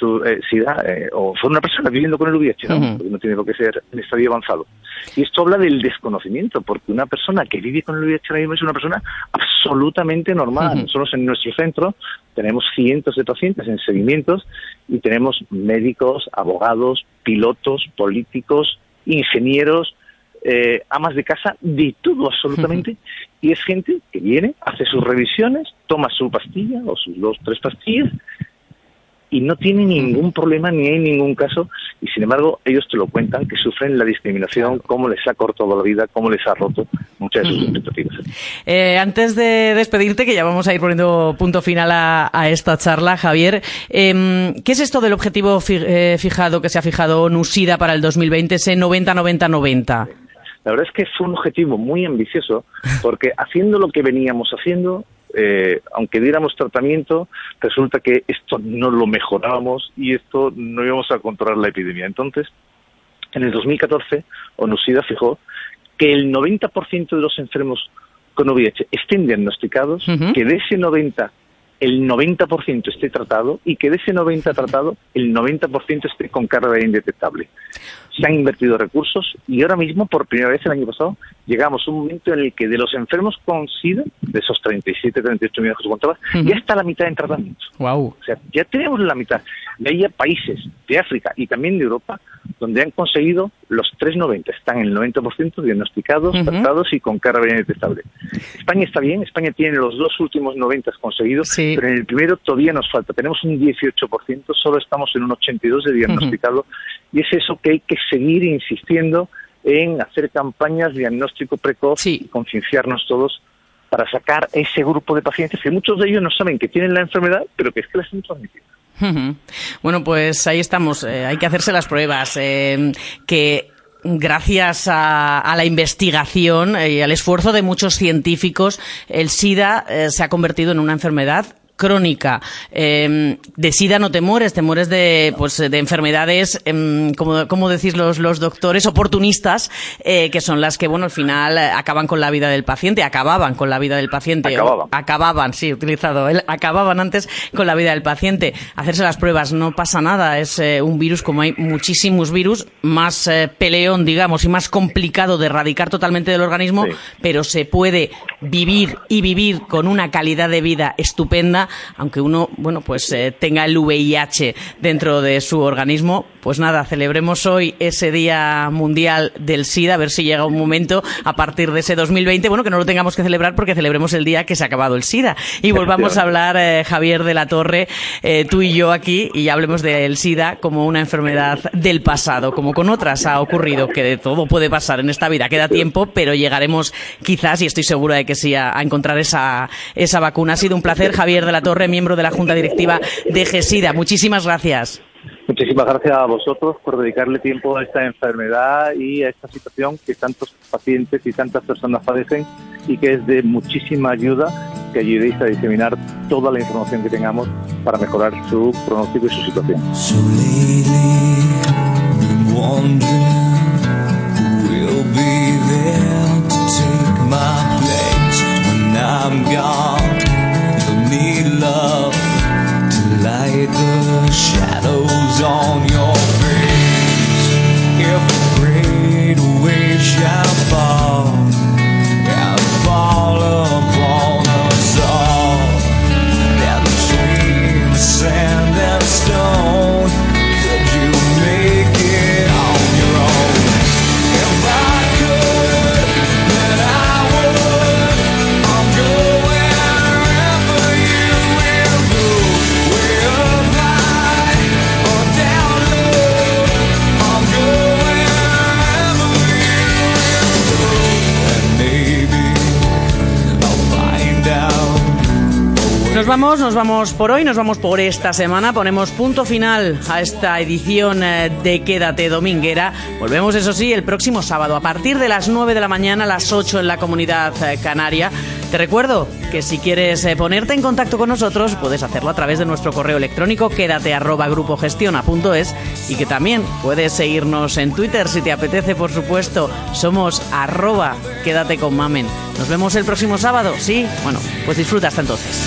tu, eh, SIDA eh, o fuera una persona viviendo con el VIH, ¿no? Uh -huh. Porque no tiene por qué ser en estadio avanzado. Y esto habla del desconocimiento, porque una persona que vive con el VIH ahora mismo es una persona absolutamente normal. Uh -huh. Nosotros en nuestro centro tenemos cientos de pacientes en seguimientos y tenemos médicos, abogados, pilotos, políticos, ingenieros, eh, amas de casa, de todo absolutamente. Uh -huh. Y es gente que viene, hace sus revisiones, toma su pastilla o sus dos, tres pastillas y no tiene ningún problema ni hay ningún caso y sin embargo ellos te lo cuentan que sufren la discriminación, cómo les ha cortado la vida, cómo les ha roto muchas de sus expectativas. Eh, antes de despedirte, que ya vamos a ir poniendo punto final a, a esta charla, Javier, eh, ¿qué es esto del objetivo fi eh, fijado que se ha fijado NUSIDA para el 2020, ese 90-90-90? La verdad es que fue un objetivo muy ambicioso porque haciendo lo que veníamos haciendo eh, aunque diéramos tratamiento, resulta que esto no lo mejorábamos y esto no íbamos a controlar la epidemia. Entonces, en el 2014, ONUSIDA fijó que el 90% de los enfermos con VIH estén diagnosticados, uh -huh. que de ese 90 el 90% esté tratado y que de ese 90 tratado el 90% esté con carga indetectable. Se han invertido recursos y ahora mismo, por primera vez el año pasado, llegamos a un momento en el que de los enfermos con SIDA, de esos 37, 38 millones que contaba, uh -huh. ya está la mitad en tratamiento. Wow. O sea, ya tenemos la mitad. Y hay países de África y también de Europa donde han conseguido los 390 están en el 90% diagnosticados, tratados y con cara bien detectable. España está bien, España tiene los dos últimos 90 conseguidos, pero en el primero todavía nos falta. Tenemos un 18%, solo estamos en un 82% de diagnosticado y es eso que hay que seguir insistiendo en hacer campañas de diagnóstico precoz y concienciarnos todos para sacar ese grupo de pacientes que muchos de ellos no saben que tienen la enfermedad, pero que es que la están transmitiendo. Bueno, pues ahí estamos. Eh, hay que hacerse las pruebas. Eh, que gracias a, la investigación y al esfuerzo de muchos científicos, el SIDA eh, se ha convertido en una enfermedad crónica. Em, de SIDA no te mueres, te mueres de, pues, de enfermedades, em, como, decís los, los doctores, oportunistas, eh, que son las que, bueno, al final eh, acaban con la vida del paciente, acababan con la vida del paciente. Acababan. acababan, sí, utilizado. acababan antes con la vida del paciente. Hacerse las pruebas no pasa nada, es eh, un virus como hay muchísimos virus, más peleón, digamos, y más complicado de erradicar totalmente del organismo, pero se puede vivir y vivir con una calidad de vida estupenda aunque uno, bueno, pues eh, tenga el VIH dentro de su organismo, pues nada, celebremos hoy ese Día Mundial del SIDA, a ver si llega un momento a partir de ese 2020, bueno, que no lo tengamos que celebrar porque celebremos el día que se ha acabado el SIDA. Y volvamos a hablar, eh, Javier de la Torre, eh, tú y yo aquí, y hablemos del SIDA como una enfermedad del pasado, como con otras ha ocurrido, que de todo puede pasar en esta vida. Queda tiempo, pero llegaremos quizás, y estoy segura de que sí, a, encontrar esa, esa vacuna. Ha sido un placer, Javier de la Torre, miembro de la Junta Directiva de GESIDA. Muchísimas gracias. Muchísimas gracias a vosotros por dedicarle tiempo a esta enfermedad y a esta situación que tantos pacientes y tantas personas padecen y que es de muchísima ayuda que ayudéis a diseminar toda la información que tengamos para mejorar su pronóstico y su situación. Light the shadows on your face. If a great wave shall fall and fall Nos vamos, nos vamos por hoy, nos vamos por esta semana. Ponemos punto final a esta edición eh, de Quédate Dominguera. Volvemos, eso sí, el próximo sábado a partir de las 9 de la mañana a las 8 en la comunidad eh, canaria. Te recuerdo que si quieres eh, ponerte en contacto con nosotros, puedes hacerlo a través de nuestro correo electrónico quédate y que también puedes seguirnos en Twitter si te apetece, por supuesto. Somos arroba quédate con mamen. Nos vemos el próximo sábado, ¿sí? Bueno, pues disfruta hasta entonces.